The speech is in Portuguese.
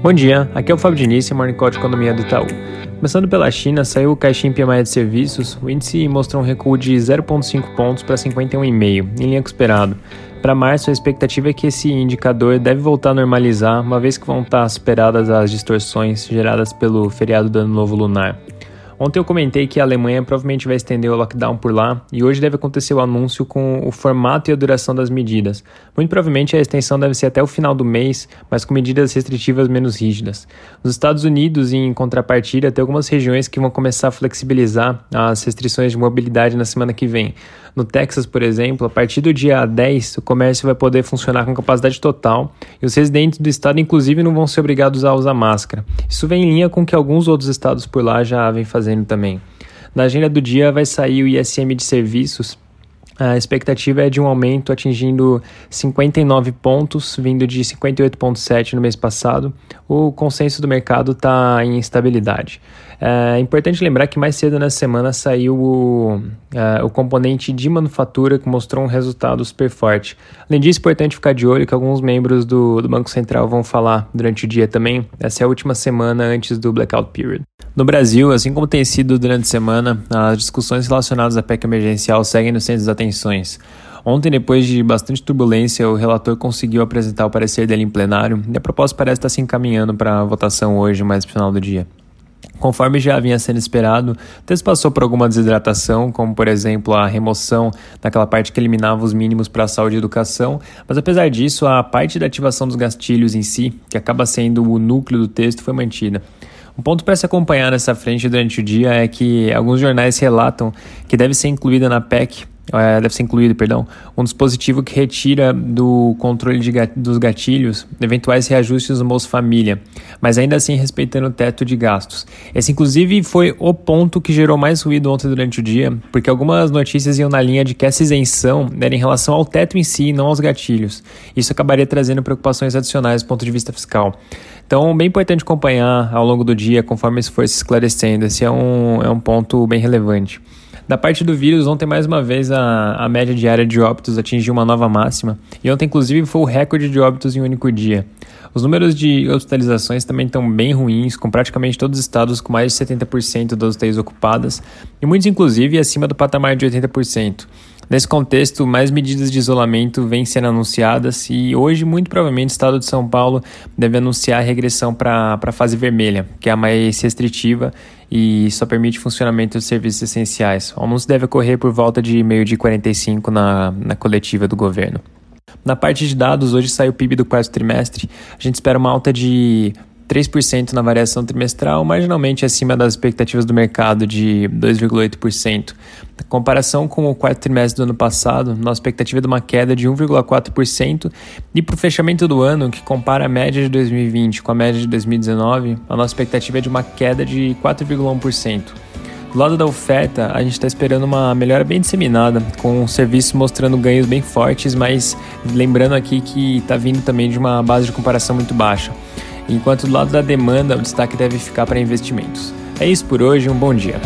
Bom dia, aqui é o Fábio Diniz, Morning Call de Economia do Itaú. Começando pela China, saiu o caixinha PMI de serviços, o índice mostrou um recuo de 0,5 pontos para 51,5, em linha com o esperado. Para março, a expectativa é que esse indicador deve voltar a normalizar, uma vez que vão estar superadas as distorções geradas pelo feriado do Ano Novo Lunar. Ontem eu comentei que a Alemanha provavelmente vai estender o lockdown por lá e hoje deve acontecer o anúncio com o formato e a duração das medidas. Muito provavelmente a extensão deve ser até o final do mês, mas com medidas restritivas menos rígidas. Nos Estados Unidos, em contrapartida, tem algumas regiões que vão começar a flexibilizar as restrições de mobilidade na semana que vem. No Texas, por exemplo, a partir do dia 10, o comércio vai poder funcionar com capacidade total e os residentes do estado, inclusive, não vão ser obrigados a usar máscara. Isso vem em linha com o que alguns outros estados por lá já vêm fazendo também. Na agenda do dia vai sair o ISM de serviços, a expectativa é de um aumento atingindo 59 pontos, vindo de 58,7 no mês passado. O consenso do mercado está em estabilidade. É importante lembrar que mais cedo nessa semana saiu o, é, o componente de manufatura que mostrou um resultado super forte. Além disso, é importante ficar de olho que alguns membros do, do Banco Central vão falar durante o dia também. Essa é a última semana antes do blackout period. No Brasil, assim como tem sido durante a semana, as discussões relacionadas à PEC emergencial seguem no centro das atenções. Ontem, depois de bastante turbulência, o relator conseguiu apresentar o parecer dele em plenário e a proposta parece estar se encaminhando para a votação hoje, mais no final do dia. Conforme já vinha sendo esperado, o texto passou por alguma desidratação, como por exemplo a remoção daquela parte que eliminava os mínimos para a saúde e educação, mas apesar disso, a parte da ativação dos gastilhos em si, que acaba sendo o núcleo do texto, foi mantida. Um ponto para se acompanhar nessa frente durante o dia é que alguns jornais relatam que deve ser incluída na PEC é, deve ser incluído, perdão, um dispositivo que retira do controle de, dos gatilhos eventuais reajustes no Bolsa Família, mas ainda assim respeitando o teto de gastos. Esse, inclusive, foi o ponto que gerou mais ruído ontem durante o dia, porque algumas notícias iam na linha de que essa isenção era em relação ao teto em si e não aos gatilhos. Isso acabaria trazendo preocupações adicionais do ponto de vista fiscal. Então, bem importante acompanhar ao longo do dia, conforme isso for se esclarecendo. Esse é um, é um ponto bem relevante. Da parte do vírus, ontem mais uma vez a, a média diária de óbitos atingiu uma nova máxima. E ontem, inclusive, foi o recorde de óbitos em um único dia. Os números de hospitalizações também estão bem ruins, com praticamente todos os estados com mais de 70% das UTIs ocupadas, e muitos, inclusive, acima do patamar de 80%. Nesse contexto, mais medidas de isolamento vêm sendo anunciadas e hoje, muito provavelmente, o estado de São Paulo deve anunciar a regressão para a fase vermelha, que é a mais restritiva e só permite funcionamento dos serviços essenciais. O anúncio deve ocorrer por volta de meio de 45 na, na coletiva do governo. Na parte de dados, hoje sai o PIB do quarto trimestre. A gente espera uma alta de 3% na variação trimestral, marginalmente acima das expectativas do mercado de 2,8%. Na comparação com o quarto trimestre do ano passado, nossa expectativa é de uma queda de 1,4%, e para o fechamento do ano, que compara a média de 2020 com a média de 2019, a nossa expectativa é de uma queda de 4,1%. Do lado da oferta, a gente está esperando uma melhora bem disseminada, com o serviço mostrando ganhos bem fortes, mas lembrando aqui que está vindo também de uma base de comparação muito baixa enquanto do lado da demanda o destaque deve ficar para investimentos. É isso por hoje, um bom dia.